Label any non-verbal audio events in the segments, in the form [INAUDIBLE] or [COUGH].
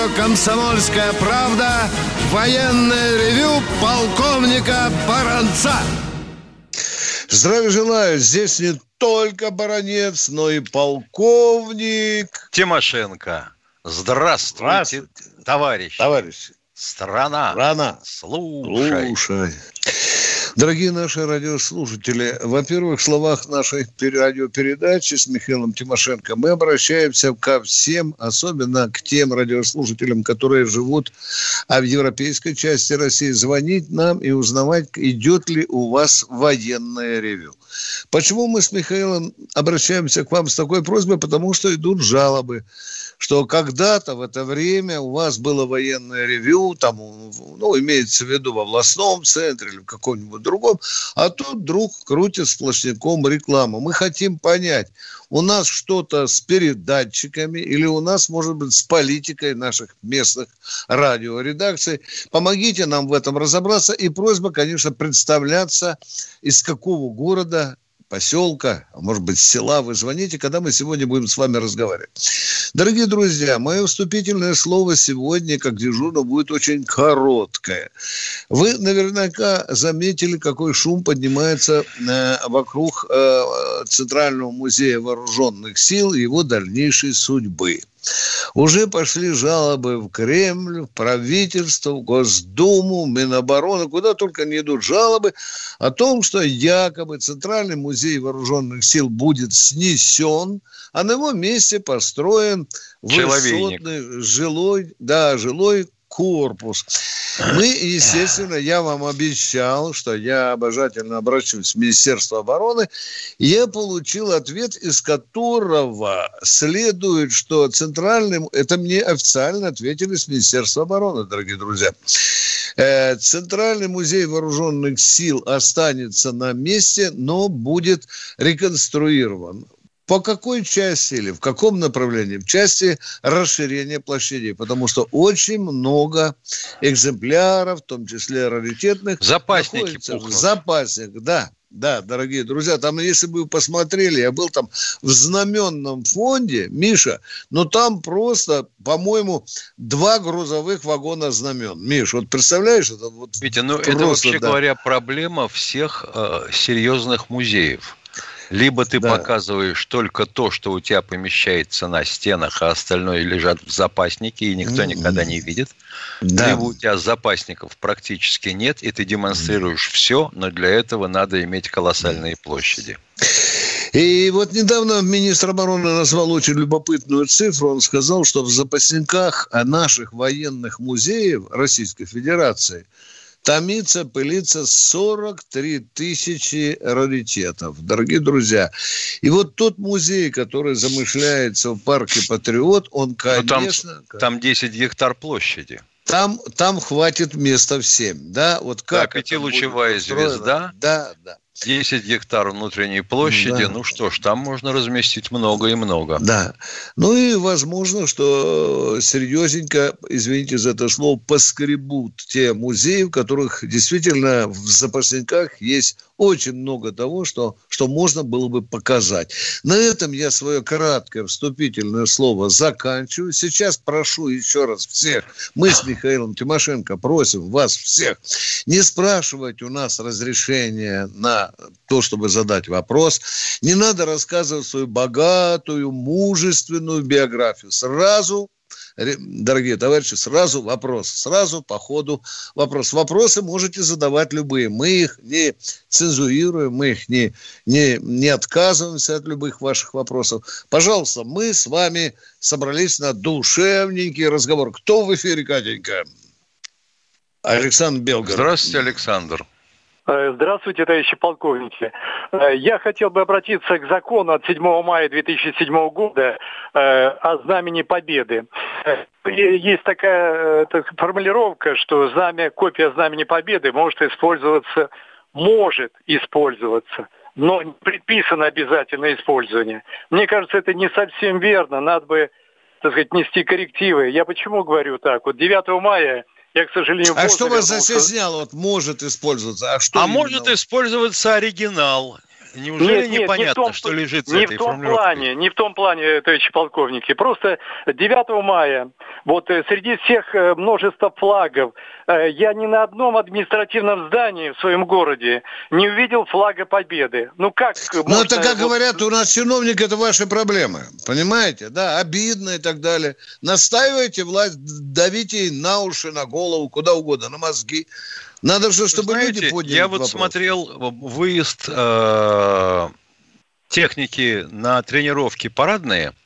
Радио «Комсомольская правда» военное ревю полковника Баранца. Здравия желаю. Здесь не только баронец, но и полковник. Тимошенко. Здравствуйте, товарищ. Товарищ. Страна. Страна. Слушай. Слушай. Дорогие наши радиослушатели, во-первых, в словах нашей радиопередачи с Михаилом Тимошенко мы обращаемся ко всем, особенно к тем радиослушателям, которые живут а в европейской части России, звонить нам и узнавать, идет ли у вас военное ревю. Почему мы с Михаилом обращаемся к вам с такой просьбой? Потому что идут жалобы что когда-то в это время у вас было военное ревю, там, ну, имеется в виду в областном центре или в каком-нибудь другом, а тут вдруг крутит сплошняком рекламу. Мы хотим понять, у нас что-то с передатчиками или у нас, может быть, с политикой наших местных радиоредакций. Помогите нам в этом разобраться. И просьба, конечно, представляться, из какого города поселка, а может быть села, вы звоните, когда мы сегодня будем с вами разговаривать. Дорогие друзья, мое вступительное слово сегодня, как дежурно, будет очень короткое. Вы наверняка заметили, какой шум поднимается э, вокруг э, Центрального музея вооруженных сил и его дальнейшей судьбы. Уже пошли жалобы в Кремль, в правительство, в Госдуму, в Минобороны, куда только не идут жалобы о том, что якобы Центральный музей вооруженных сил будет снесен, а на его месте построен высотный жилой, да, жилой корпус. Мы, естественно, я вам обещал, что я обожательно обращусь в Министерство обороны. Я получил ответ, из которого следует, что центральным, это мне официально ответили с Министерства обороны, дорогие друзья. Э, Центральный музей вооруженных сил останется на месте, но будет реконструирован. По какой части или в каком направлении? В части расширения площадей, потому что очень много экземпляров, в том числе раритетных, Запасники в запасниках. Да, да, дорогие друзья, там, если бы вы посмотрели, я был там в знаменном фонде, Миша, но там просто, по-моему, два грузовых вагона знамен. Миш, вот представляешь, это вот Витя, ну просто, это вообще да. говоря проблема всех э, серьезных музеев. Либо ты да. показываешь только то, что у тебя помещается на стенах, а остальное лежат в запаснике, и никто mm-hmm. никогда не видит. Да. Либо у тебя запасников практически нет, и ты демонстрируешь все, но для этого надо иметь колоссальные площади. И вот недавно министр обороны назвал очень любопытную цифру. Он сказал, что в запасниках наших военных музеев Российской Федерации – томится, пылится 43 тысячи раритетов, дорогие друзья. И вот тот музей, который замышляется в парке Патриот, он, конечно... там, там 10 гектар площади. Там, там хватит места всем, да? Вот как да, пятилучевая звезда. Да, да. 10 гектар внутренней площади, да. ну что ж, там можно разместить много и много. Да. Ну и возможно, что серьезненько, извините за это слово, поскребут те музеи, в которых действительно в запасниках есть очень много того, что, что можно было бы показать. На этом я свое краткое вступительное слово заканчиваю. Сейчас прошу еще раз всех, мы с Михаилом Тимошенко просим вас всех не спрашивать у нас разрешения на то, чтобы задать вопрос. Не надо рассказывать свою богатую, мужественную биографию. Сразу дорогие товарищи, сразу вопрос, сразу по ходу вопрос. Вопросы можете задавать любые. Мы их не цензурируем, мы их не, не, не отказываемся от любых ваших вопросов. Пожалуйста, мы с вами собрались на душевненький разговор. Кто в эфире, Катенька? Александр Белгород. Здравствуйте, Александр. Э, здравствуйте, товарищи полковники. Э, я хотел бы обратиться к закону от 7 мая 2007 года э, о знамени Победы. Есть такая формулировка, что знамя, копия знамени Победы может использоваться может использоваться, но предписано обязательное использование. Мне кажется, это не совсем верно. Надо бы, так сказать, нести коррективы. Я почему говорю так? Вот 9 мая я, к сожалению, А что вас застесняло? Вот может использоваться. А, что а может использоваться оригинал. Неужели нет, непонятно, нет, не том, что лежит за не этой в том плане, Не в том плане, товарищи полковники. Просто 9 мая, вот э, среди всех э, множества флагов, э, я ни на одном административном здании в своем городе не увидел флага Победы. Ну как Ну это, как вот... говорят, у нас чиновник, это ваши проблемы. Понимаете? Да, обидно и так далее. Настаивайте власть, давите на уши, на голову, куда угодно, на мозги. Надо же, чтобы Знаете, люди подняли Я вот вопрос. смотрел выезд э, техники на тренировки парадные –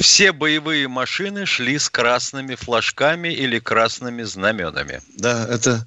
все боевые машины шли с красными флажками или красными знаменами. Да, это...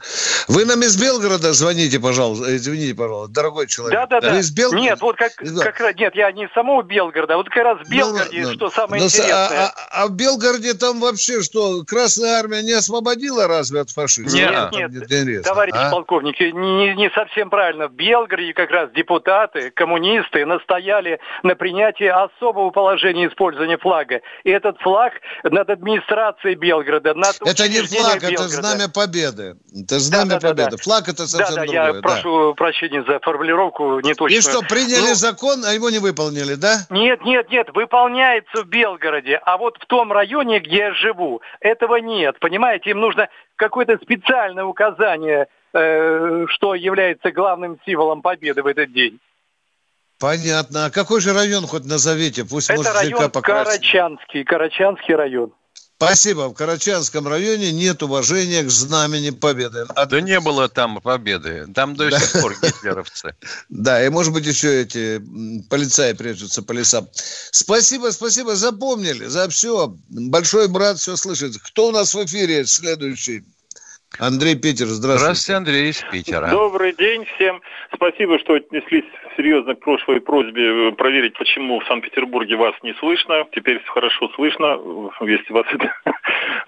Вы нам из Белгорода звоните, пожалуйста. Извините, пожалуйста, дорогой человек. Да, да, да. Вы из Белгорода? Нет, вот как, да. как раз... Нет, я не самого Белгорода, вот как раз в ну, Белгороде, ну, что самое но, интересное. А, а, а в Белгороде там вообще что, Красная Армия не освободила разве от фашизма? Нет, нет, нет. товарищ а? полковник, не, не совсем правильно. В Белгороде как раз депутаты, коммунисты настояли на принятии особого положения использования флага флага. И этот флаг над администрацией Белгорода, над Это не флаг, Белгорода. это знамя победы. Это знамя да, да, победы. Да, да. Флаг это совсем да, да, другое. Я да. прошу прощения за формулировку не точно. И что, приняли ну, закон, а его не выполнили, да? Нет, нет, нет, выполняется в Белгороде. А вот в том районе, где я живу, этого нет. Понимаете, им нужно какое-то специальное указание, э, что является главным символом победы в этот день. Понятно. А какой же район хоть назовите? Пусть Это может район Карачанский, Карачанский район. Спасибо. В Карачанском районе нет уважения к знамени Победы. От... Да не было там Победы. Там до сих пор гитлеровцы. [LAUGHS] Да, и может быть еще эти полицаи прячутся по лесам. Спасибо, спасибо. Запомнили за все. Большой брат все слышит. Кто у нас в эфире следующий? Андрей Питер, здравствуйте. Здравствуйте, Андрей из Питера. Добрый день всем. Спасибо, что отнеслись серьезно к прошлой просьбе э, проверить, почему в Санкт-Петербурге вас не слышно. Теперь хорошо слышно, если вас это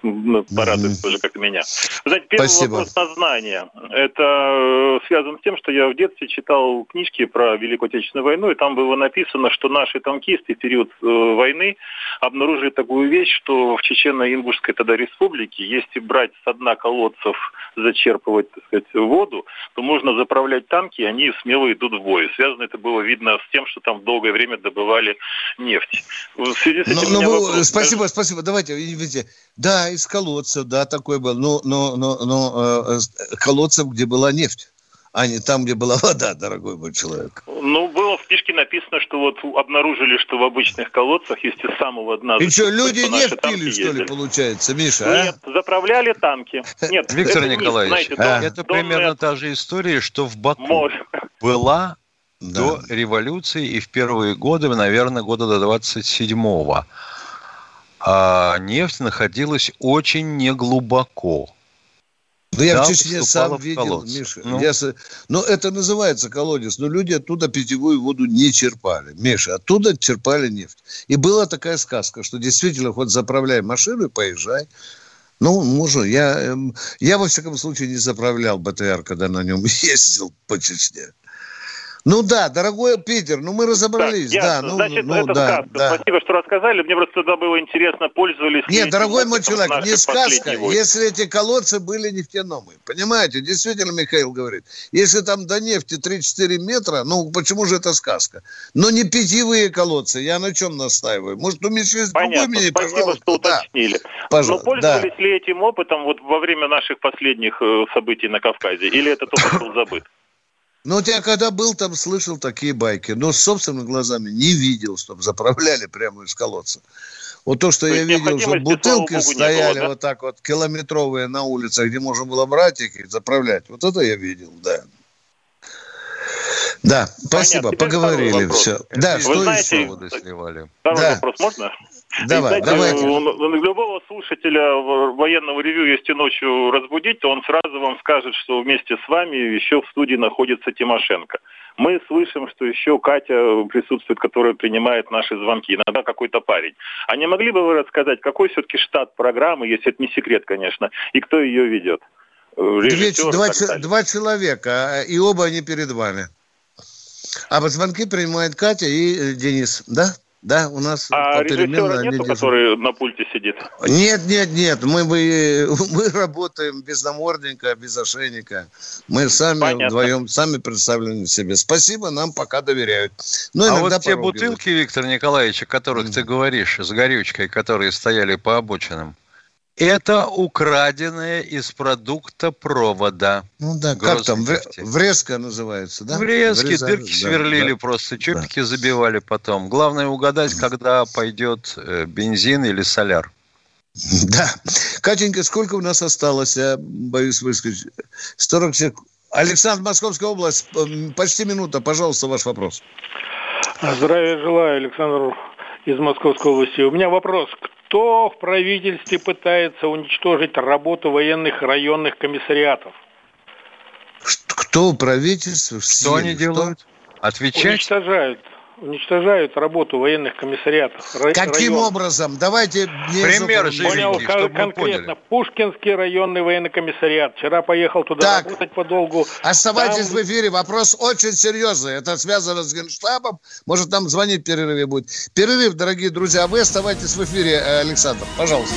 [LAUGHS] порадует тоже, как меня. знаете, первый Спасибо. вопрос на знание. Это э, связано с тем, что я в детстве читал книжки про Великую Отечественную войну, и там было написано, что наши танкисты в период э, войны обнаружили такую вещь, что в Чечено-Ингушской тогда республике, если брать с дна колодцев, зачерпывать так сказать, воду, то можно заправлять танки, и они смело идут в бой. Связано это было видно с тем, что там долгое время добывали нефть. В связи с этим но, но вы, вопрос, спасибо, даже... спасибо. Давайте, видите, да, из колодцев, да, такой был. Но, но, но, но э, колодцев, где была нефть а не там, где была [LAUGHS] вода, дорогой мой человек. Ну, было в книжке написано, что вот обнаружили, что в обычных колодцах есть из самого дна... И что, люди нефть пили, что ли, получается, Миша, а? Нет, заправляли танки. [LAUGHS] Нет, Виктор Николаевич, не, знаете, а? это примерно та же история, что в Баку Может. была да. до революции и в первые годы, наверное, года до 27-го. А нефть находилась очень неглубоко. Ну, я в Чечне сам видел, Миша. Ну. Я, ну, это называется колодец. Но люди оттуда питьевую воду не черпали. Миша, оттуда черпали нефть. И была такая сказка, что действительно, хоть заправляй машину и поезжай. Ну, можно. Я, эм, я, во всяком случае, не заправлял БТР, когда на нем [LAUGHS] ездил по Чечне. Ну да, дорогой Питер, ну мы разобрались, да. да ну, Значит, ну, это да, сказка. Да. Спасибо, что рассказали. Мне просто тогда было интересно, пользовались Нет, дорогой мой человек, не сказка, если эти колодцы были нефтяными. Понимаете, действительно Михаил говорит, если там до нефти 3-4 метра, ну почему же это сказка? Но не питьевые колодцы, я на чем настаиваю? Может, у Миши есть другой мнение, Спасибо, пожалуйста. что уточнили. Да. Пожалуйста. Но пользовались да. ли этим опытом вот во время наших последних э, событий на Кавказе? Или это только был забыт? Ну, вот я когда был там, слышал такие байки, но с собственными глазами не видел, чтобы заправляли прямо из колодца. Вот то, что то я видел, что бутылки Богу, стояли было, да? вот так вот, километровые на улицах, где можно было брать их и заправлять. Вот это я видел, да. Да, спасибо, Понятно. поговорили, все. Да, Вы что знаете, еще? Второй да. вопрос можно? Давай, давай. У любого слушателя военного ревю, если ночью разбудить, то он сразу вам скажет, что вместе с вами еще в студии находится Тимошенко. Мы слышим, что еще Катя присутствует, которая принимает наши звонки. Иногда какой-то парень. А не могли бы вы рассказать, какой все-таки штат программы, если это не секрет, конечно, и кто ее ведет? режиссер. Два, два человека, и оба они перед вами. А по звонки принимает Катя и Денис, да? Да, у нас а режиссера нету, который на пульте сидит? Нет, нет, нет. Мы, мы, [LAUGHS] мы работаем без намордника, без ошейника. Мы сами Понятно. вдвоем, сами представлены себе. Спасибо, нам пока доверяют. Но а вот те бутылки, Виктор Николаевич, о которых mm. ты говоришь, с горючкой, которые стояли по обочинам, это украденное из продукта провода. Ну да, как там, врезка называется, да? Врезки, Врезали, дырки да, сверлили да, просто, чупики да. забивали потом. Главное угадать, когда пойдет э, бензин или соляр. [LAUGHS] Да. Катенька, сколько у нас осталось? Я боюсь высказать. 40 секунд. Александр, Московская область, почти минута. Пожалуйста, ваш вопрос. Здравия желаю, Александр из Московской области. У меня вопрос. Кто в правительстве пытается уничтожить работу военных районных комиссариатов? Кто в правительстве? Что они делают? Отвечать? Уничтожают уничтожают работу военных комиссариатов. Каким районов. образом? Давайте пример же Понял, чтобы конкретно. Пушкинский районный военный комиссариат. Вчера поехал туда так, работать подолгу. Оставайтесь там... в эфире. Вопрос очень серьезный. Это связано с Генштабом. Может, там звонить в перерыве будет. Перерыв, дорогие друзья. Вы оставайтесь в эфире, э, Александр. Пожалуйста.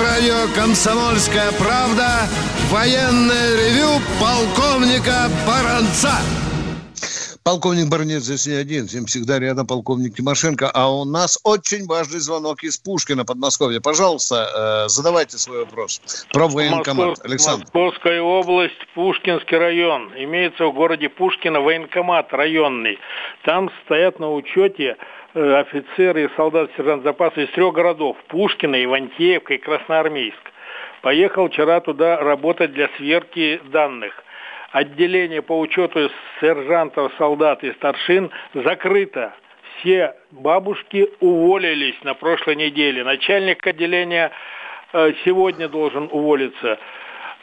Радио «Комсомольская правда» военное ревю полковника Баранца. Полковник Барнец здесь не один, с ним всегда рядом полковник Тимошенко. А у нас очень важный звонок из Пушкина, Подмосковья. Пожалуйста, э, задавайте свой вопрос про военкомат. Москов, Александр. Московская область, Пушкинский район. Имеется в городе Пушкина военкомат районный. Там стоят на учете офицеры и солдат сержант запаса из трех городов – Пушкина, Ивантеевка и Красноармейск. Поехал вчера туда работать для сверки данных. Отделение по учету сержантов, солдат и старшин закрыто. Все бабушки уволились на прошлой неделе. Начальник отделения э, сегодня должен уволиться.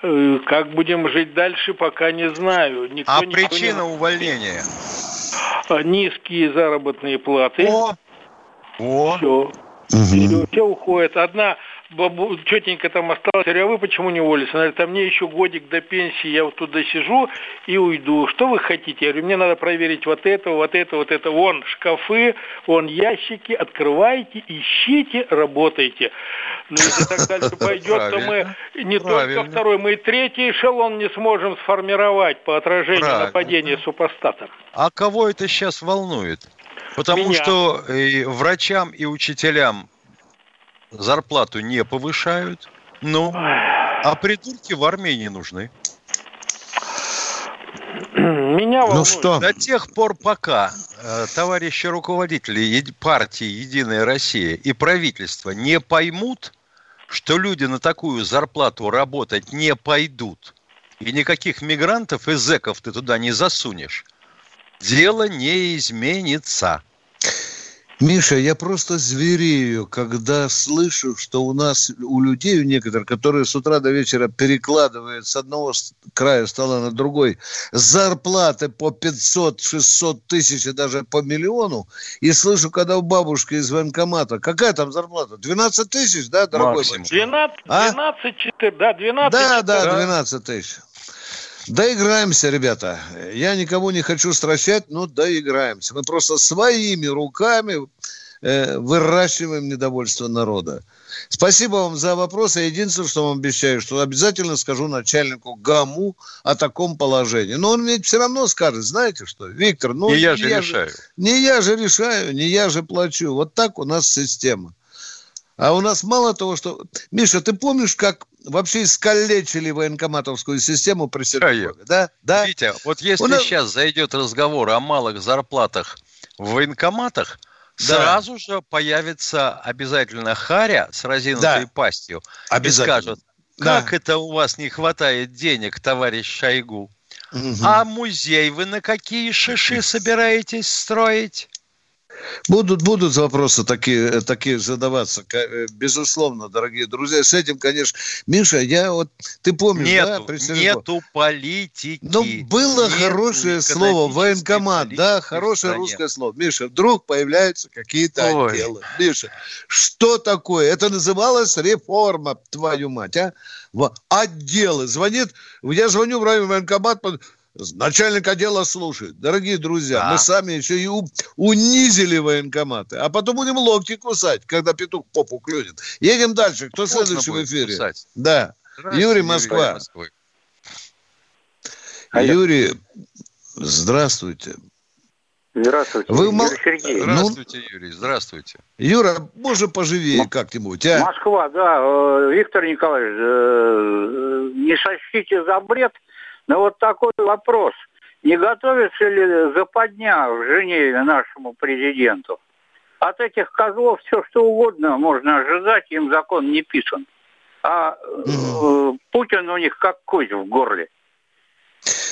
Э, как будем жить дальше, пока не знаю. Никто а причина не... увольнения? Низкие заработные платы. О! О! Все. Угу. Все уходит. Одна тетенька там осталась, говорю, а вы почему не уволились? Она говорит, а мне еще годик до пенсии, я вот туда сижу и уйду. Что вы хотите? Я говорю, мне надо проверить вот это, вот это, вот это. Вон шкафы, вон ящики, открывайте, ищите, работайте. Но ну, если так дальше [LAUGHS] пойдет, то мы не только второй, мы и третий эшелон не сможем сформировать по отражению нападения супостата. А кого это сейчас волнует? Потому Меня. что и врачам и учителям зарплату не повышают, ну, а придурки в армии не нужны. Меня ну волнует. Ну что? До тех пор, пока э, товарищи руководители партии «Единая Россия» и правительство не поймут, что люди на такую зарплату работать не пойдут, и никаких мигрантов и зеков ты туда не засунешь, дело не изменится. Миша, я просто зверею, когда слышу, что у нас, у людей, у некоторых, которые с утра до вечера перекладывают с одного края стола на другой зарплаты по 500-600 тысяч и даже по миллиону, и слышу, когда у бабушки из военкомата, какая там зарплата? 12 тысяч, да, дорогой? Максимум. 12, 12 а? 4, да, 12 Да, 4, да, 12 тысяч. Доиграемся, ребята. Я никому не хочу стращать, но доиграемся. Мы просто своими руками э, выращиваем недовольство народа. Спасибо вам за вопрос. Единственное, что вам обещаю, что обязательно скажу начальнику ГАМУ о таком положении. Но он ведь все равно скажет, знаете что, Виктор, ну... Не я же я решаю. Же, не я же решаю, не я же плачу. Вот так у нас система. А у нас мало того, что... Миша, ты помнишь, как вообще искалечили военкоматовскую систему при Серпухове? Да? да? Витя, вот если нас... сейчас зайдет разговор о малых зарплатах в военкоматах, да. сразу же появится обязательно Харя с разинутой да. пастью и скажет, как да. это у вас не хватает денег, товарищ Шойгу? Угу. А музей вы на какие шиши [LAUGHS] собираетесь строить? Будут, будут вопросы такие, такие задаваться, э, безусловно, дорогие друзья. С этим, конечно, Миша, я вот, ты помнишь, нету, да? Нету политики. Ну, было нету хорошее слово, военкомат, да, хорошее русское слово. Миша, вдруг появляются какие-то отделы. Миша, что такое? Это называлось реформа, твою мать, а? Отделы. Звонит, я звоню в район военкомат, Начальник отдела слушает. Дорогие друзья, да. мы сами еще и унизили военкоматы. А потом будем локти кусать, когда петух попу клюнет. Едем дальше. Кто Можно следующий в эфире? Кусать. Да. Юрий, Москва. Юрий, Юрий, здравствуйте. Здравствуйте, Вы Юрий Сергеевич. Здравствуйте, Юрий, здравствуйте. Юра, можно поживее М- как-нибудь, а? Москва, да. Э, Виктор Николаевич, э, э, не сочтите за бред – но вот такой вопрос. Не готовится ли западня в Женеве нашему президенту? От этих козлов все что угодно можно ожидать, им закон не писан. А э, Путин у них как кость в горле.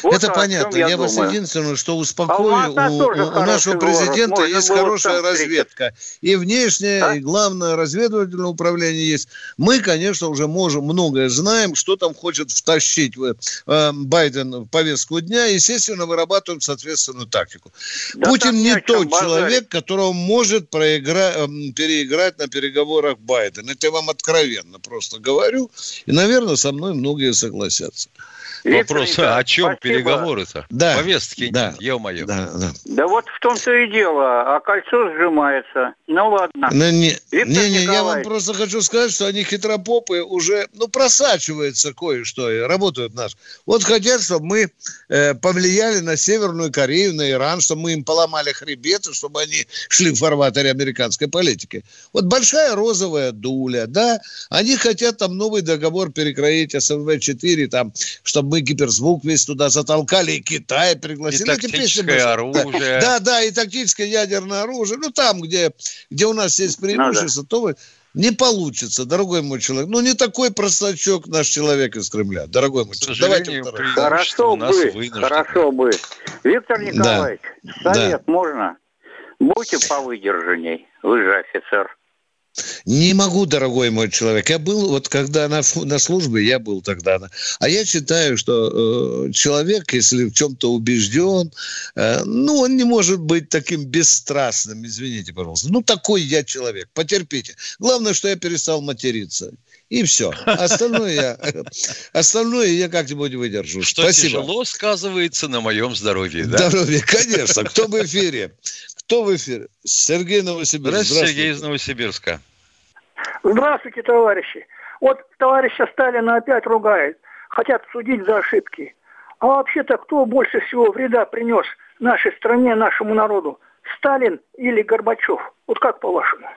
Вот это понятно. Я, я вас единственное, что успокою, а у, у, у нашего президента город. есть хорошая разведка. И внешняя, а? и главное разведывательное управление есть. Мы, конечно, уже можем многое знаем, что там хочет втащить э, Байден в повестку дня. Естественно, вырабатываем соответственную тактику. Да Путин не тот базарить. человек, которого может проиграть, э, переиграть на переговорах Байден. Это я вам откровенно просто говорю. И, наверное, со мной многие согласятся. Вопрос, а о чем переговоры-то? Да. Повестки да. нет, ё-моё. Да, да. да вот в том-то и дело, а кольцо сжимается. Ну ладно. Ну, не, не, не, я вам просто хочу сказать, что они хитропопы уже, ну, просачивается кое-что, и работают наш. Вот хотят, чтобы мы э, повлияли на Северную Корею, на Иран, чтобы мы им поломали хребеты, чтобы они шли в фарватере американской политики. Вот большая розовая дуля, да, они хотят там новый договор перекроить, СНВ-4, там, чтобы мы гиперзвук весь туда затолкали, и Китай пригласили. И тактическое оружие. Да, да, и тактическое ядерное оружие. Ну, там, где, где у нас есть преимущество, ну, да. то вы... Не получится, дорогой мой человек. Ну, не такой простачок наш человек из Кремля, дорогой мой человек. Давайте Хорошо бы, хорошо бы. Виктор Николаевич, да. совет да. можно? Будьте повыдержанней, вы же офицер. Не могу, дорогой мой человек. Я был, вот когда на, на службе, я был тогда. А я считаю, что э, человек, если в чем-то убежден, э, ну, он не может быть таким бесстрастным, извините, пожалуйста. Ну, такой я человек, потерпите. Главное, что я перестал материться. И все. Остальное я, [LAUGHS] остальное я как-нибудь выдержу. Что Спасибо. тяжело сказывается на моем здоровье, да? Здоровье, конечно. Кто в эфире? Кто в эфире? Сергей Новосибирск. Здравствуйте, Здравствуйте, Сергей из Новосибирска. Здравствуйте, товарищи. Вот товарища Сталина опять ругает. Хотят судить за ошибки. А вообще-то кто больше всего вреда принес нашей стране, нашему народу? Сталин или Горбачев? Вот как по-вашему?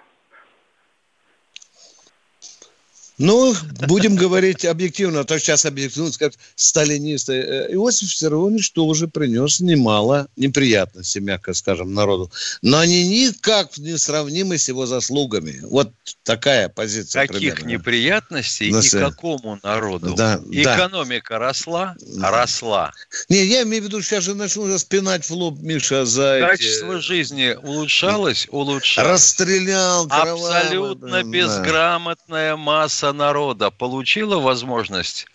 Ну, будем говорить объективно, а то сейчас объективно скажут сталинисты. Э, Иосиф Виссарионович тоже принес немало неприятностей, мягко скажем, народу. Но они никак не сравнимы с его заслугами. Вот такая позиция. Каких примерно. неприятностей Но, и какому народу? Да, Экономика да. росла? Росла. Не, я имею в виду, сейчас же начну распинать в лоб, Миша, за Качество эти... жизни улучшалось? Улучшалось. Расстрелял. Абсолютно да. безграмотная масса масса народа получила возможность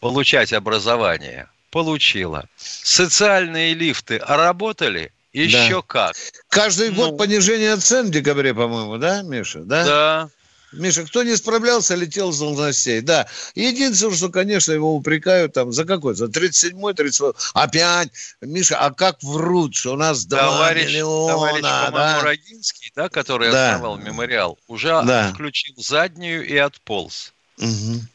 получать образование? Получила. Социальные лифты работали? Еще да. как. Каждый ну, год понижение цен в декабре, по-моему, да, Миша? Да. Да. Миша, кто не справлялся, летел с должностей. Да. Единственное, что, конечно, его упрекают там за какой? За 37-й, 38 Опять, Миша, а как врут, что у нас 2 товарищ, миллиона, товарищ, да? Рогинский, да, который Да. основал мемориал, уже Да. включил заднюю и отполз. Мгм.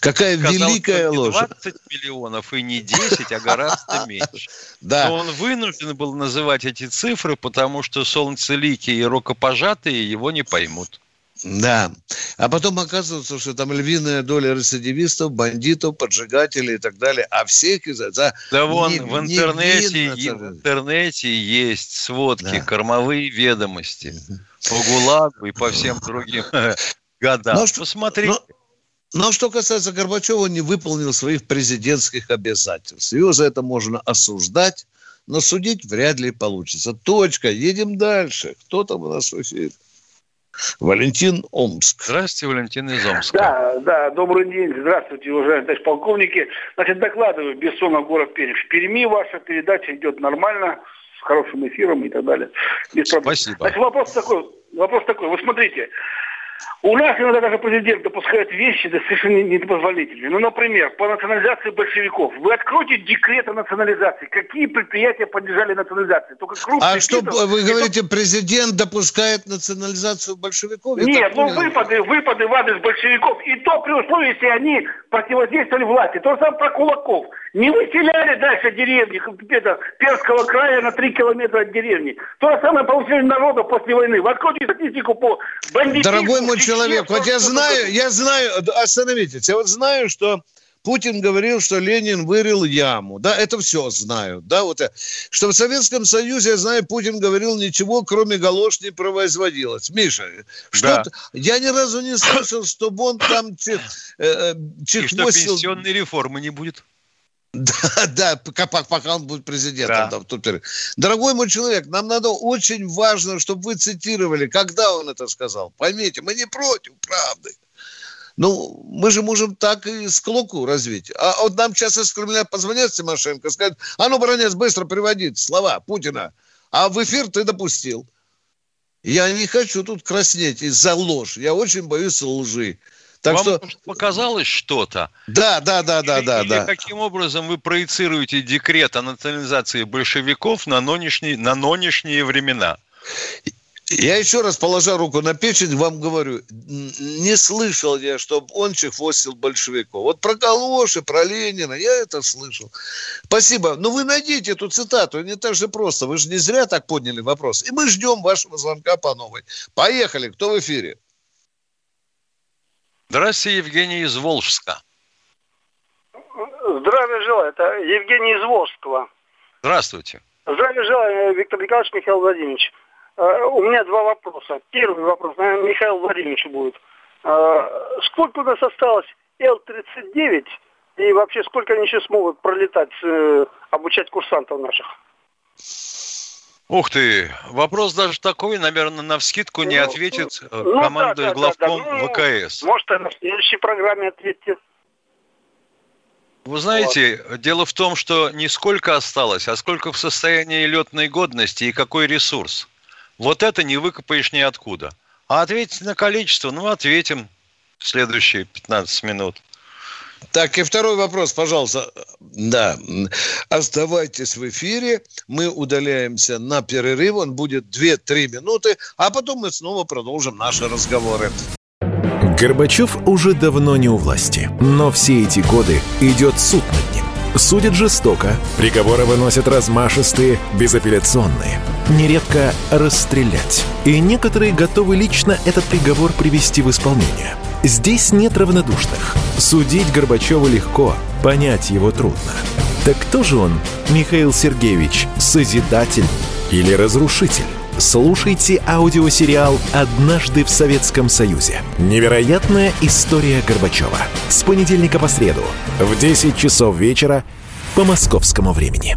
Какая Сказал, великая ложь. 20 миллионов и не 10, а гораздо [LAUGHS] меньше. Да. Но он вынужден был называть эти цифры, потому что солнцеликие и рукопожатые его не поймут. Да. А потом оказывается, что там львиная доля рецидивистов, бандитов, поджигателей и так далее. А всех из за Да вон не- в не интернете, так в интернете есть сводки, Да. кормовые ведомости по ГУЛАГу и по всем другим [LAUGHS] годам. Ну, что- Посмотрите. ну, Но что касается Горбачева, он не выполнил своих президентских обязательств. Его за это можно осуждать, но судить вряд ли получится. Точка. Едем дальше. Кто там у нас в эфире? Валентин Омск. Здравствуйте, Валентин из Омска. Да, да, добрый день. Здравствуйте, уважаемые товарищи полковники. Значит, докладываю, Бессонов, город Пермь. В Перми ваша передача идет нормально, с хорошим эфиром и так далее. Без. Спасибо. Значит, вопрос такой, вопрос такой. Вы смотрите, у нас иногда даже президент допускает вещи да, совершенно непозволительные. Ну, например, по национализации большевиков. Вы откройте декрет о национализации. Какие предприятия подлежали национализации? Только крупные. А что бизнес- вы говорите, президент допускает национализацию большевиков? Я нет, ну понял. выпады, выпады в адрес большевиков. И то при условии, если они противодействовали власти. То же самое про кулаков. Не выселяли дальше деревни это, Перского края на 3 километра от деревни. То же самое по усилению народа после войны. Вы откройте статистику по бандитизму. Дорогой мой в человек, вот я знаю, я знаю, остановитесь, я вот знаю, что Путин говорил, что Ленин вырыл яму. Да, это все знаю. Да, вот, э, что в Советском Союзе, я знаю, Путин говорил, ничего, кроме галош не производилось. Миша, что Да. я ни разу не слышал, чтобы он там че- э, э, И что пенсионной реформы не будет. Да, да, пока, пока он будет президентом. Да. там, тут Дорогой мой человек, нам надо очень важно, чтобы вы цитировали, когда он это сказал. Поймите, мы не против правды. Ну, мы же можем так и склоку развить. А вот нам сейчас из Кремля позвонят Тимошенко, скажут, а ну, бронец, быстро приводи слова Путина. А в эфир ты допустил. Я не хочу тут краснеть из-за ложь. Я очень боюсь лжи. Так Вам что, показалось что-то? да, да, да, да, Или- да, или да. каким образом вы проецируете декрет о национализации большевиков на нынешние, на нынешние времена? Я еще раз, положа руку на печень, вам говорю, не слышал я, чтобы он чехвостил большевиков. Вот про Калоши, про Ленина, я это слышал. Спасибо. Ну, вы найдите эту цитату, не так же просто. Вы же не зря так подняли вопрос. И мы ждем вашего звонка по новой. Поехали. Кто в эфире? Здравствуйте, Евгений из Волжска. Здравия желаю. Это Евгений из Волжского. Здравствуйте. Здравия желаю, Виктор Николаевич, Михаил Владимирович. Э, У меня два вопроса. Первый вопрос, наверное, Михаил Владимирович будет. Э, Сколько у нас осталось Л-39 и вообще сколько они еще смогут пролетать, э, обучать курсантов наших? Ух ты, вопрос даже такой, наверное, на вскидку не Ну, ответит э, ну, командуя да, да, да, да. главком Ну, ВКС. Может, на следующей программе ответьте. Вы знаете, дело в том, что не сколько осталось, а сколько в состоянии летной годности и какой ресурс. Вот это не выкопаешь ниоткуда. А ответить на количество, ну, ответим в следующие 15 минут. Так, и второй вопрос, пожалуйста. Да, оставайтесь в эфире. Мы удаляемся на перерыв. Он будет 2-3 минуты, а потом мы снова продолжим наши разговоры. Горбачев уже давно не у власти, но все эти годы идет суд над ним. Судят жестоко, приговоры выносят размашистые, безапелляционные. Нередко расстрелять. И некоторые готовы лично этот приговор привести в исполнение. Здесь нет равнодушных. Судить Горбачева легко, понять его трудно. Так кто же он, Михаил Сергеевич, созидатель или разрушитель? Слушайте аудиосериал «Однажды в Советском Союзе». Невероятная история Горбачева. С понедельника по среду в 10 часов вечера по московскому времени.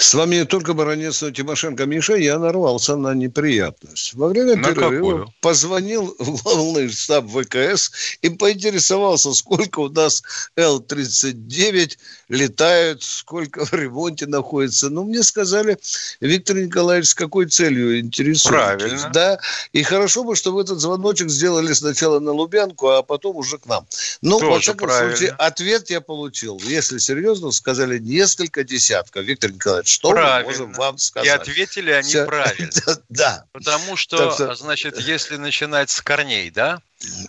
С вами только баронец Тимошенко Миша, я нарвался на неприятность. Во время на перерыва какую? позвонил в главный штаб ВКС и поинтересовался, сколько у нас Л-39 летают, сколько в ремонте находится. Ну, мне сказали, Виктор Николаевич, с какой целью интересуетесь? Правильно. Да, и хорошо бы, что вы этот звоночек сделали сначала на Лубянку, а потом уже к нам. Ну, Тоже во всяком правильно. случае, ответ я получил. Если серьезно, сказали несколько десятков. Виктор Николаевич, что правильно. мы можем вам сказать? И ответили они Все... правильно. [LAUGHS] да. Потому что, что, значит, если начинать с корней, да?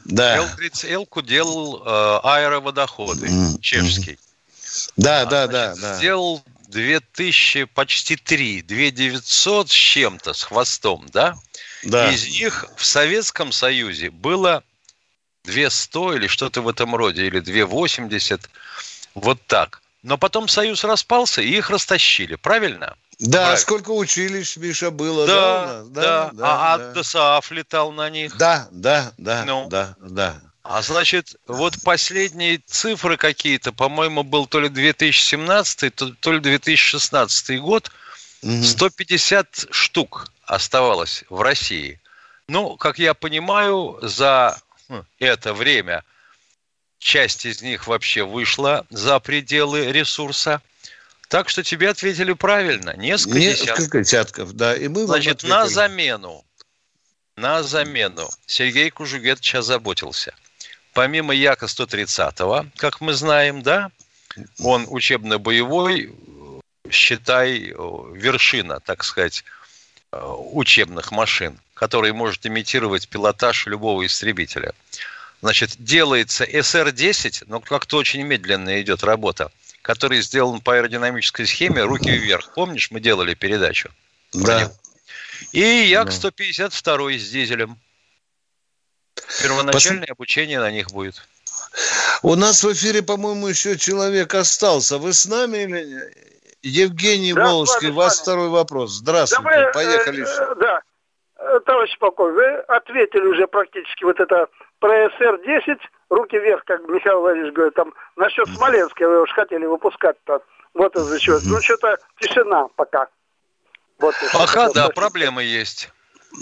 Да. Элку делал э, аэроводоходы, mm-hmm. чешский. Да, а, да, значит, да, да. Сделал 2000, почти 3, 2900 с чем-то, с хвостом, да? Да. Из них в Советском Союзе было 200 или что-то в этом роде, или 280, вот так. Но потом Союз распался, и их растащили, правильно? Да, правильно. сколько училищ, Миша, было, да? Да, да. да, а да. ДСАФ летал на них. Да, да, да, ну. да, да. А значит, вот последние цифры какие-то, по-моему, был то ли 2017, то, то ли 2016 год, угу. 150 штук оставалось в России. Ну, как я понимаю, за хм, это время часть из них вообще вышла за пределы ресурса. Так что тебе ответили правильно. Несколько, Несколько десятков. десятков, да. И мы Значит, на замену, на замену Сергей Кужугетович озаботился. Помимо Яка-130, как мы знаем, да, он учебно-боевой, считай, вершина, так сказать, учебных машин, который может имитировать пилотаж любого истребителя. Значит, делается СР-10, но как-то очень медленно идет работа, который сделан по аэродинамической схеме руки вверх. Помнишь, мы делали передачу? Да. И Як-152 с дизелем. Первоначальное Пос... обучение на них будет. У нас в эфире, по-моему, еще человек остался. Вы с нами или нет? Евгений да, Волжский, у вас второй вопрос. Здравствуйте, да, мы, поехали. Э, да, э, товарищ полковник, вы ответили уже практически вот это про СР-10, руки вверх, как Михаил Владимирович говорит, там насчет Смоленска вы уж хотели выпускать-то. Вот из-за чего. Ну, что-то тишина пока. Вот, Пока, да, проблемы есть.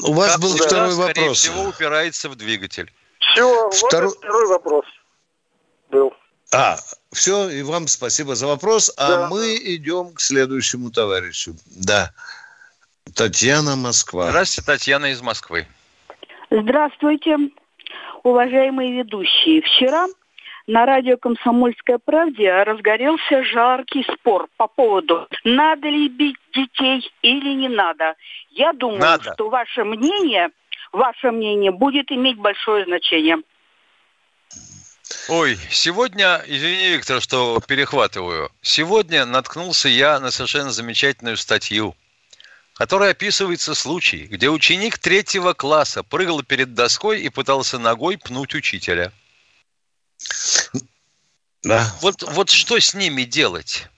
У вас как был второй вопрос. Скорее всего, упирается в двигатель. Все, второй... вот второй вопрос был. А, все, и вам спасибо за вопрос. А да. мы идем к следующему товарищу. Да. Татьяна Москва. Здравствуйте, Татьяна из Москвы. Здравствуйте, уважаемые ведущие. Вчера на радио «Комсомольская правде» разгорелся жаркий спор по поводу, надо ли бить детей или не надо. Я думаю, надо. что ваше мнение, ваше мнение будет иметь большое значение. Ой, сегодня, извини, Виктор, что перехватываю. Сегодня наткнулся я на совершенно замечательную статью, которая описывается случай, где ученик третьего класса прыгал перед доской и пытался ногой пнуть учителя. Да. Вот, вот что с ними делать?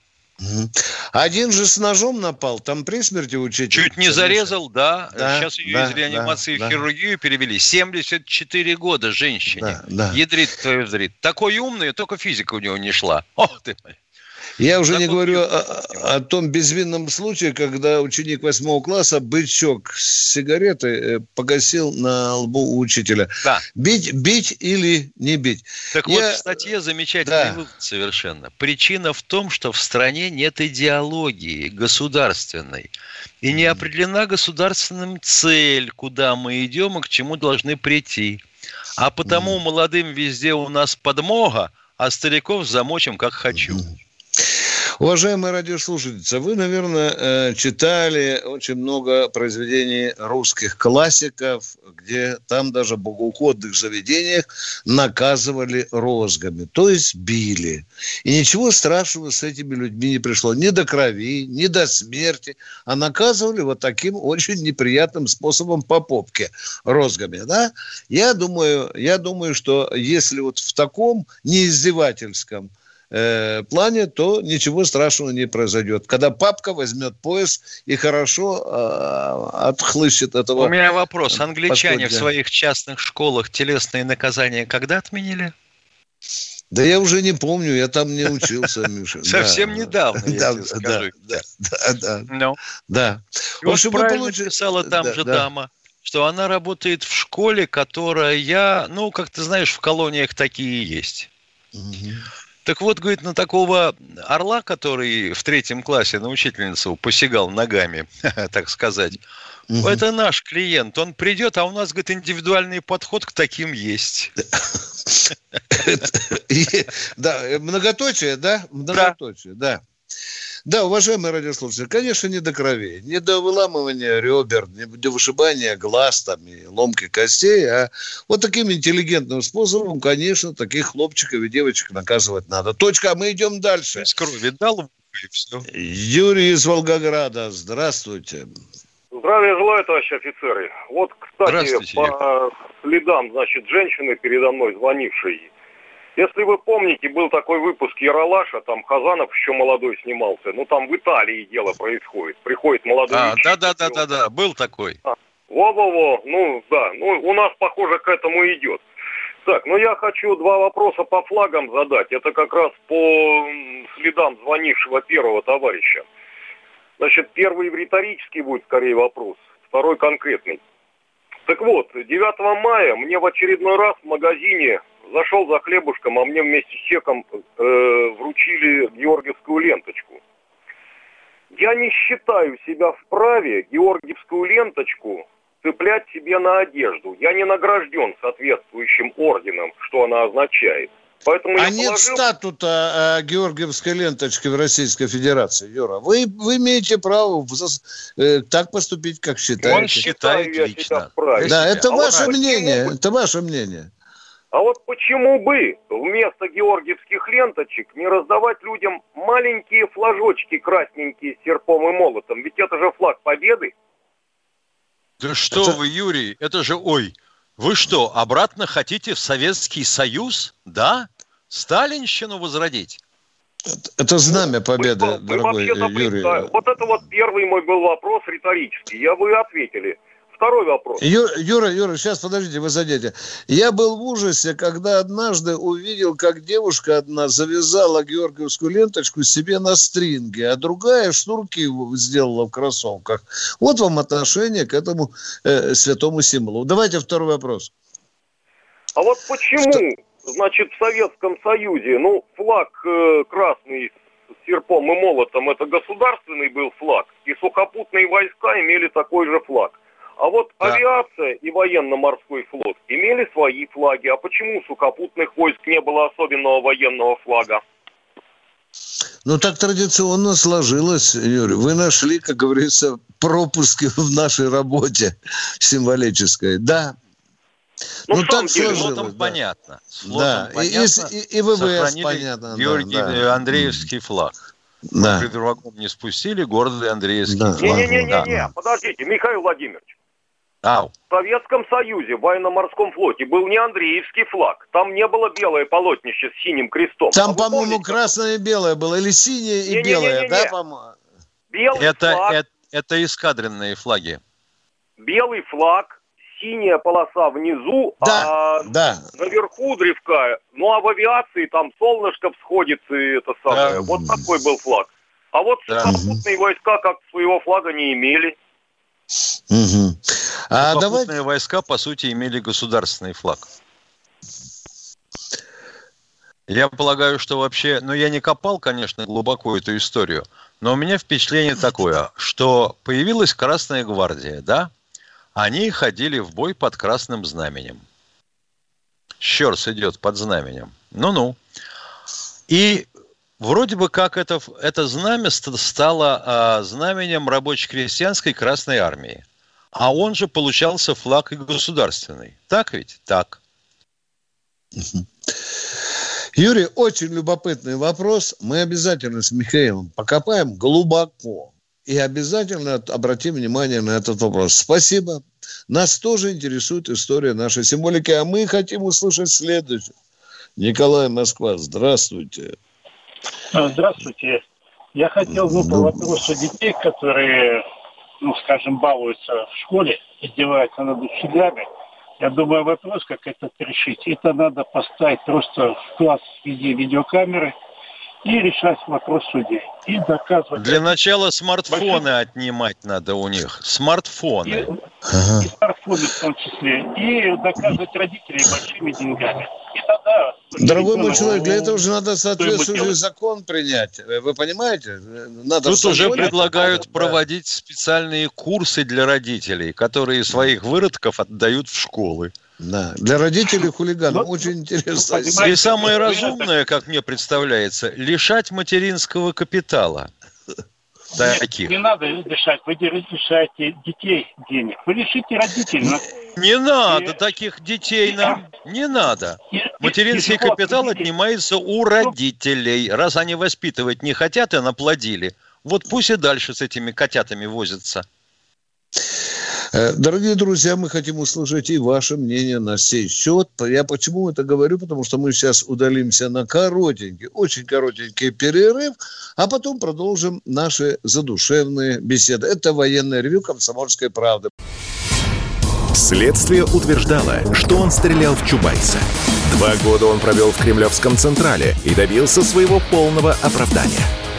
Один же с ножом напал, там при смерти учитель. Чуть не зарезал, да. да Сейчас ее да, из реанимации да, в хирургию да. перевели. 74 года женщине. Да, да. Ядрит твою ядрит. Такой умный, только физика у него не шла. Ох ты мой. Я уже не говорю о, о том безвинном случае, когда ученик восьмого класса бычок с сигаретой э, погасил на лбу учителя. Да. Бить, бить или не бить. Так Я... вот, в статье замечательный да. вывод совершенно. Причина в том, что в стране нет идеологии государственной. И не определена государственным цель, куда мы идем и к чему должны прийти. А потому молодым везде у нас подмога, а стариков замочим как хочу. Уважаемые радиослушатели, вы, наверное, э, читали очень много произведений русских классиков, где там даже в богоуходных заведениях наказывали розгами, то есть били. И ничего страшного с этими людьми не пришло. Ни до крови, ни до смерти. А наказывали вот таким очень неприятным способом по попке розгами. Да? Я, думаю, я думаю, что если вот в таком неиздевательском э, плане, то ничего страшного не произойдет. Когда папка возьмет пояс и хорошо э, отхлыщет этого... У меня вопрос. Англичане подходя. в своих частных школах телесные наказания когда отменили? Да я уже не помню, я там не учился, Миша. [LAUGHS] Совсем недавно, я тебе скажу. Да, да, да. Ну. Да. В общем, правильно писала там же дама, что она работает в школе, которая, ну, как ты знаешь, в колониях такие есть. Так вот, говорит, на такого орла, который в третьем классе на учительницу посягал ногами, [LAUGHS] так сказать, Угу. Это наш клиент. Он придет, а у нас, говорит, индивидуальный подход к таким есть. [LAUGHS] Да, многоточие, да? Многоточие, да. Да, уважаемые радиослушатели, конечно, не до крови, не до выламывания ребер, не до вышибания глаз там, и ломки костей, а вот таким интеллигентным способом, конечно, таких хлопчиков и девочек наказывать надо. Точка, а мы идем дальше. С крови дал, и все. Юрий из Волгограда, здравствуйте. Здравия желаю, товарищи офицеры. Вот, кстати, по следам, значит, женщины передо мной звонившей. Если вы помните, был такой выпуск Яралаша, там Хазанов еще молодой снимался. Ну, там в Италии дело происходит. Приходит молодой... А, да-да-да-да-да, был такой. А, во-во-во, ну, да. Ну, у нас, похоже, к этому идет. Так, ну я хочу два вопроса по флагам задать. Это как раз по следам звонившего первого товарища. Значит, первый риторический будет скорее вопрос, второй конкретный. Так вот, 9 мая мне в очередной раз в магазине зашел за хлебушком, а мне вместе с чеком э, вручили георгиевскую ленточку. Я не считаю себя вправе георгиевскую ленточку цеплять себе на одежду. Я не награжден соответствующим орденом, что она означает. Поэтому а нет положил... статута э, Георгиевской ленточки в Российской Федерации, Юра. Вы, вы имеете право э, так поступить, как считаете. Он считает лично. Да, это а ваше мнение. Это ваше мнение. А вот почему бы вместо георгиевских ленточек не раздавать людям маленькие флажочки красненькие с серпом и молотом? Ведь это же флаг победы. Да что это... вы, Юрий, это же, ой, вы что, обратно хотите в Советский Союз? Да? Сталинщину возродить? Это, знамя победы, вы, дорогой вы Юрий. Вот это вот первый мой был вопрос риторический. Я вы ответили второй вопрос. Ю, Юра, Юра, сейчас подождите, вы задете. Я был в ужасе, когда однажды увидел, как девушка одна завязала георгиевскую ленточку себе на стринге, а другая шнурки сделала в кроссовках. Вот вам отношение к этому э, святому символу. Давайте второй вопрос. А вот почему, Что? значит, в Советском Союзе, ну, флаг э, красный с серпом и молотом, это государственный был флаг, и сухопутные войска имели такой же флаг. А вот да. авиация и военно-морской флот имели свои флаги. А почему у сухопутных войск не было особенного военного флага? Ну, так традиционно сложилось, Юрий. Вы нашли, как говорится, пропуски в нашей работе символической. Да. Ну, ну так деле, сложилось. Там да. понятно. да, понятно. И, и, и ВВС понятно. Георгий да, да. Андреевский флаг. Да. Под врагом не спустили, гордый Андреевский да. флаг. Не-не-не, да. подождите, Михаил Владимирович. Ау. В Советском Союзе, в военно-морском флоте был не Андреевский флаг. Там не было белое полотнище с синим крестом. Там, а по-моему, красное и белое было. Или синее и не, белое, не, не, не, да, по-моему? Белый это, флаг. Это, это эскадренные флаги. Белый флаг, синяя полоса внизу, да, а да. наверху древка. Ну, а в авиации там солнышко всходит и это самое. Да. Вот такой был флаг. А вот да. сухопутные войска как своего флага не имели. Угу. А давай... войска, по сути, имели государственный флаг. Я полагаю, что вообще, ну я не копал, конечно, глубоко эту историю, но у меня впечатление такое, что появилась Красная Гвардия, да? Они ходили в бой под красным знаменем. Щерс идет под знаменем. Ну-ну. И Вроде бы как это, это знамя стало а, знаменем рабоче-крестьянской Красной Армии. А он же получался флаг и государственный. Так ведь? Так. Юрий, очень любопытный вопрос. Мы обязательно с Михаилом покопаем глубоко. И обязательно обратим внимание на этот вопрос. Спасибо. Нас тоже интересует история нашей символики, а мы хотим услышать следующее. Николай Москва, здравствуйте. А, здравствуйте. Я хотел бы по вопросу детей, которые, ну, скажем, балуются в школе, издеваются над учителями. Я думаю, вопрос, как это решить, это надо поставить просто в класс в виде видеокамеры и решать вопрос судей. И доказывать. Для начала смартфоны большие... отнимать надо у них. Смартфоны. И, ага. и смартфоны в том числе. И доказывать родителей большими деньгами. Дорогой мой человек, для этого же надо соответствующий закон принять. Вы понимаете? Надо Тут уже предлагают да. проводить специальные курсы для родителей, которые своих выродков отдают в школы. Да, для родителей хулиганов ну, очень интересно. И самое разумное, как мне представляется, лишать материнского капитала. Таких. Не, не надо лишать, вы лишаете детей денег. Вы лишите родителей. Не надо таких детей нам, не надо. Материнский капитал отнимается у родителей. Раз они воспитывать не хотят и наплодили, вот пусть и дальше с этими котятами возятся. Э, дорогие друзья, мы хотим услышать и ваше мнение на сей счет. Я почему это говорю? Потому что мы сейчас удалимся на коротенький, очень коротенький перерыв, а потом продолжим наши задушевные беседы. Это военное ревю «Комсомольской правды». Следствие утверждало, что он стрелял в Чубайса. Два года он провел в Кремлевском Централе и добился своего полного оправдания –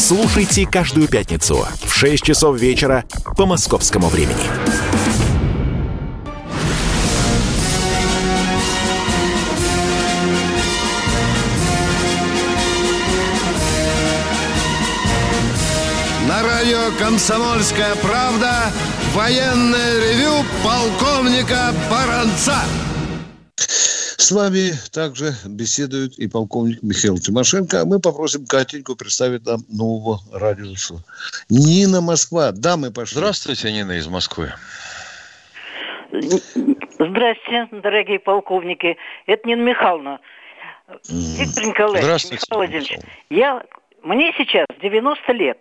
Слушайте каждую пятницу в 6 часов вечера по московскому времени. На радио «Комсомольская правда» военное ревю полковника Баранца. С вами также беседует и полковник Михаил Тимошенко. Мы попросим Катеньку представить нам нового радиуса. Нина Москва. Да, мы пошли. Здравствуйте, Нина из Москвы. Здравствуйте, дорогие полковники. Это Нина Михайловна. Виктор Николаевич, Здравствуйте, Михаил Владимирович, я, мне сейчас 90 лет.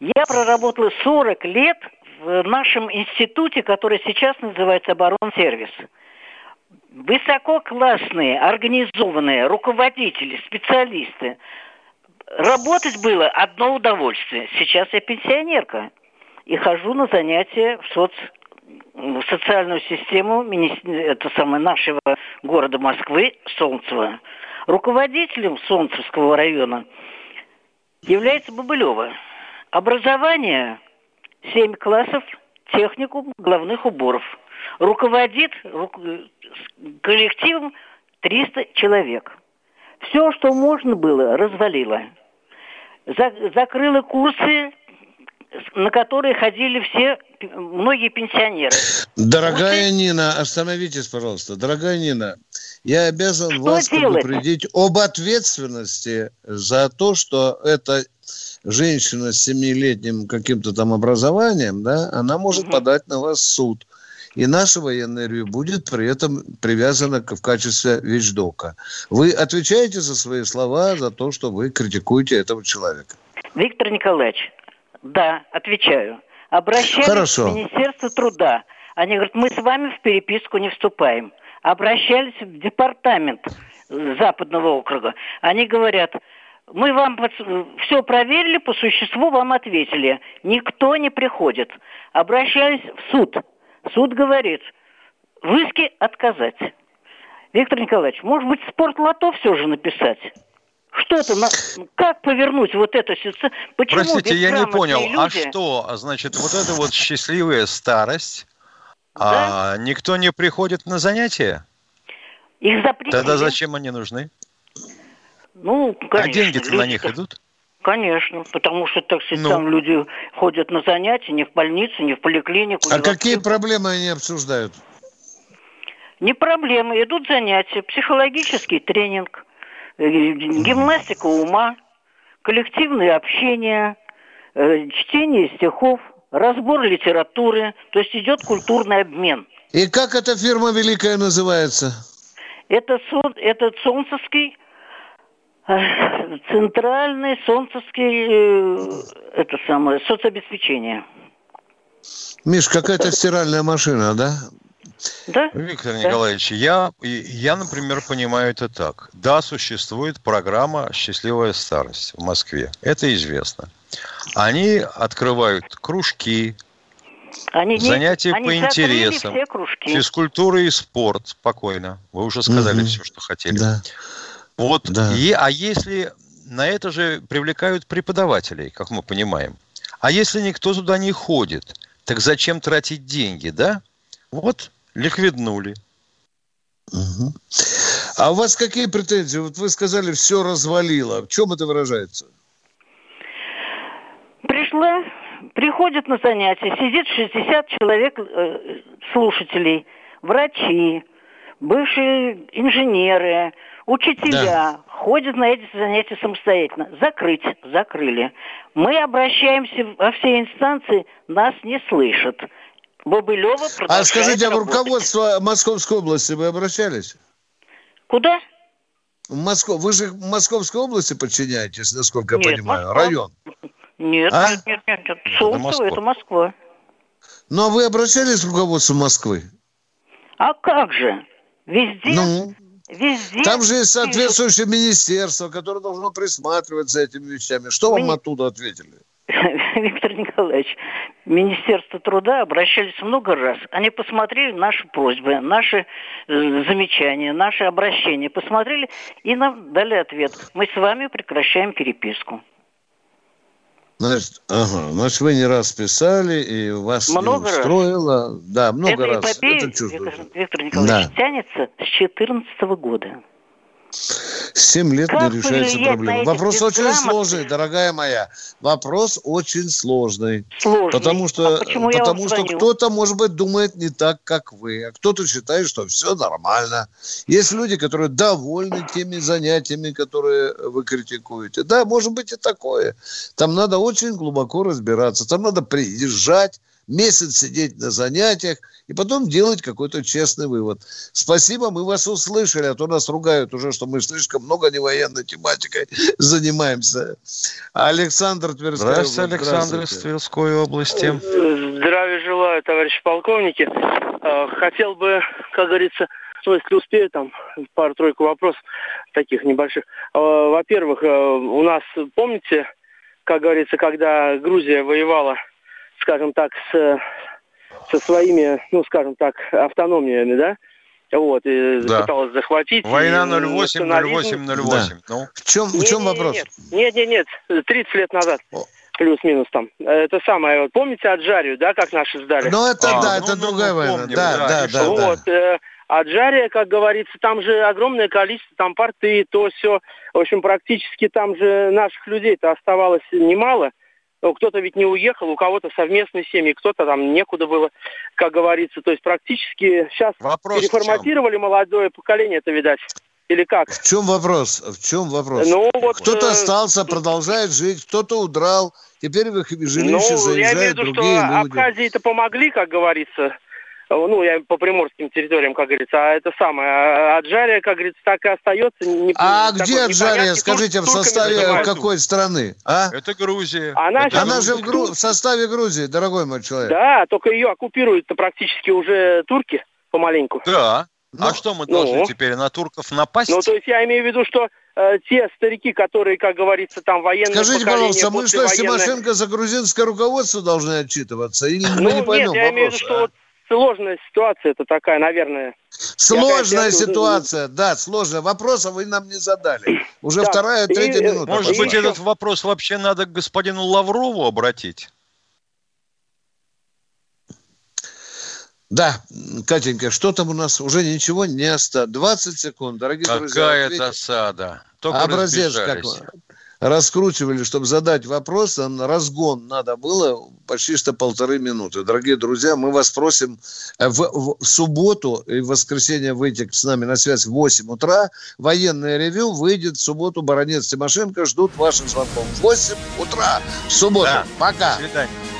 Я проработала 40 лет в нашем институте, который сейчас называется оборонсервис. сервис высококлассные, организованные руководители, специалисты. Работать было одно удовольствие. Сейчас я пенсионерка и хожу на занятия в соц в социальную систему это самое, нашего города Москвы, Солнцево. Руководителем Солнцевского района является Бабылева. Образование 7 классов, техникум главных уборов – руководит коллективом 300 человек. Все, что можно было, развалило. Закрыла курсы, на которые ходили все, многие пенсионеры. Дорогая вот Нина, остановитесь, пожалуйста. Дорогая Нина, я обязан что вас делать? предупредить об ответственности за то, что эта женщина с семилетним каким-то там образованием, да, она может угу. подать на вас суд и наше военное ревю будет при этом привязано в качестве вещдока. Вы отвечаете за свои слова, за то, что вы критикуете этого человека? Виктор Николаевич, да, отвечаю. Обращались Хорошо. в Министерство труда. Они говорят, мы с вами в переписку не вступаем. Обращались в департамент Западного округа. Они говорят, мы вам все проверили, по существу вам ответили. Никто не приходит. Обращались в суд. Суд говорит, в иске отказать. Виктор Николаевич, может быть, спортлото все же написать? Что-то, на... как повернуть вот эту ситуацию? Почему Простите, я не понял, а люди... а что, значит, вот эта вот счастливая старость, да? а никто не приходит на занятия? Их запретили. Тогда зачем они нужны? Ну, конечно. А деньги-то на них идут? Конечно, потому что, так сказать, ну. там люди ходят на занятия не в больницу, не в поликлинику. А какие проблемы они обсуждают? Не проблемы, идут занятия, психологический тренинг, э, гимнастика ума, коллективное общение, э, чтение стихов, разбор литературы, то есть идет культурный обмен. И как эта фирма великая называется? Это, это Солнцевский [LAUGHS] Центральный солнцевский, э, это самое, соцобеспечение. Миш, какая-то стиральная машина, да? Да? Виктор да. Николаевич, я, я, например, понимаю это так. Да, существует программа «Счастливая старость» в Москве. Это известно. Они открывают кружки, они занятия не, по они интересам, физкультура и спорт, спокойно. Вы уже сказали угу. все, что хотели. Да. Вот, да. И, а если на это же привлекают преподавателей, как мы понимаем, а если никто туда не ходит, так зачем тратить деньги, да? Вот ликвиднули. Угу. А у вас какие претензии? Вот вы сказали, все развалило. В чем это выражается? Пришла, приходит на занятия, сидит 60 человек э, слушателей, врачи, бывшие инженеры, учителя, да. ходят на эти занятия самостоятельно. Закрыть, закрыли. Мы обращаемся во все инстанции, нас не слышат. Бобылева А скажите, а в руководство Московской области вы обращались? Куда? В Москву. Вы же в Московской области подчиняетесь, насколько нет, я понимаю, Москва. район. Нет, а? нет, нет, нет, нет. Солнцево, это Москва. Ну, а вы обращались в руководство Москвы? А как же? Везде ну, Везде. Там же есть соответствующее министерство, которое должно присматривать за этими вещами. Что вам оттуда ответили? [LAUGHS] Виктор Николаевич, Министерство труда обращались много раз. Они посмотрели наши просьбы, наши э, замечания, наши обращения. Посмотрели и нам дали ответ. Мы с вами прекращаем переписку. Значит, ага, значит, вы не раз писали, и вас много не устроило. Раз. Да, много Это раз. Эпопея, Это чувствую. Виктор, Виктор Николаевич, да. тянется с 2014 года. Семь лет как не решается проблема. Вопрос очень сложный, дорогая моя. Вопрос очень сложный. Сложный. Потому что, а потому что кто-то, может быть, думает не так, как вы, а кто-то считает, что все нормально. Есть люди, которые довольны теми занятиями, которые вы критикуете. Да, может быть и такое. Там надо очень глубоко разбираться. Там надо приезжать, месяц сидеть на занятиях и потом делать какой-то честный вывод. Спасибо, мы вас услышали, а то нас ругают уже, что мы слишком много не военной тематикой [LAUGHS] занимаемся. Александр Тверская Здравствуйте, Александр из Тверской области. Здравия желаю, товарищи полковники. А, хотел бы, как говорится, ну, если успею, там пару-тройку вопросов таких небольших. А, во-первых, а, у нас, помните, как говорится, когда Грузия воевала скажем так, с, со своими, ну, скажем так, автономиями, да, вот, и да. пыталась захватить. Война 08, 08, 08. Да. Ну. В чем, в чем нет, вопрос? Нет, нет, нет, нет, 30 лет назад. Плюс-минус там. Это самое, вот, помните Аджарию, да, как наши сдали? Ну, это, а, да, ну, это ну, другая ну, война. Помним, да, да, да. Вот, да. Э, Аджария, как говорится, там же огромное количество, там порты, то все. В общем, практически там же наших людей-то оставалось немало. Ну, кто-то ведь не уехал, у кого-то совместные семьи, кто-то там некуда было, как говорится. То есть практически сейчас вопрос переформатировали молодое поколение, это видать. Или как? В чем вопрос? В чем вопрос? Ну, вот, кто-то э... остался, продолжает жить, кто-то удрал. Теперь в их жилище ну, заезжают я имею в виду, другие что люди. Абхазии-то помогли, как говорится ну, я по приморским территориям, как говорится, а это самое, а Аджария, как говорится, так и остается. Не, а где Аджария, скажите, в составе какой страны? А? Это Грузия. Она, это она же в, Гру... в составе Грузии, дорогой мой человек. Да, только ее оккупируют-то практически уже турки помаленьку. Да. Ну, а что мы должны ну, теперь на турков напасть? Ну, то есть я имею в виду, что э, те старики, которые, как говорится, там военные Скажите, пожалуйста, мы что, военное... Тимошенко за грузинское руководство должны отчитываться? Или ну, мы не поймем нет, я вопрос, имею в виду, что вот сложная ситуация это такая, наверное. Сложная ситуация, да, сложная. Вопроса вы нам не задали. [CLEARS THROAT] Уже да. вторая, третья и, минута. Может быть, этот вопрос вообще надо к господину Лаврову обратить? Да, Катенька, что там у нас? Уже ничего не осталось. 20 секунд, дорогие Какая друзья. Какая досада. Только Образец как раскручивали, чтобы задать вопрос, разгон надо было почти что полторы минуты. Дорогие друзья, мы вас просим э, в, в субботу и в воскресенье выйти с нами на связь в 8 утра. Военное ревю выйдет в субботу. Баронец Тимошенко ждут ваших звонков. В 8 утра в субботу. Да. Пока. До свидания.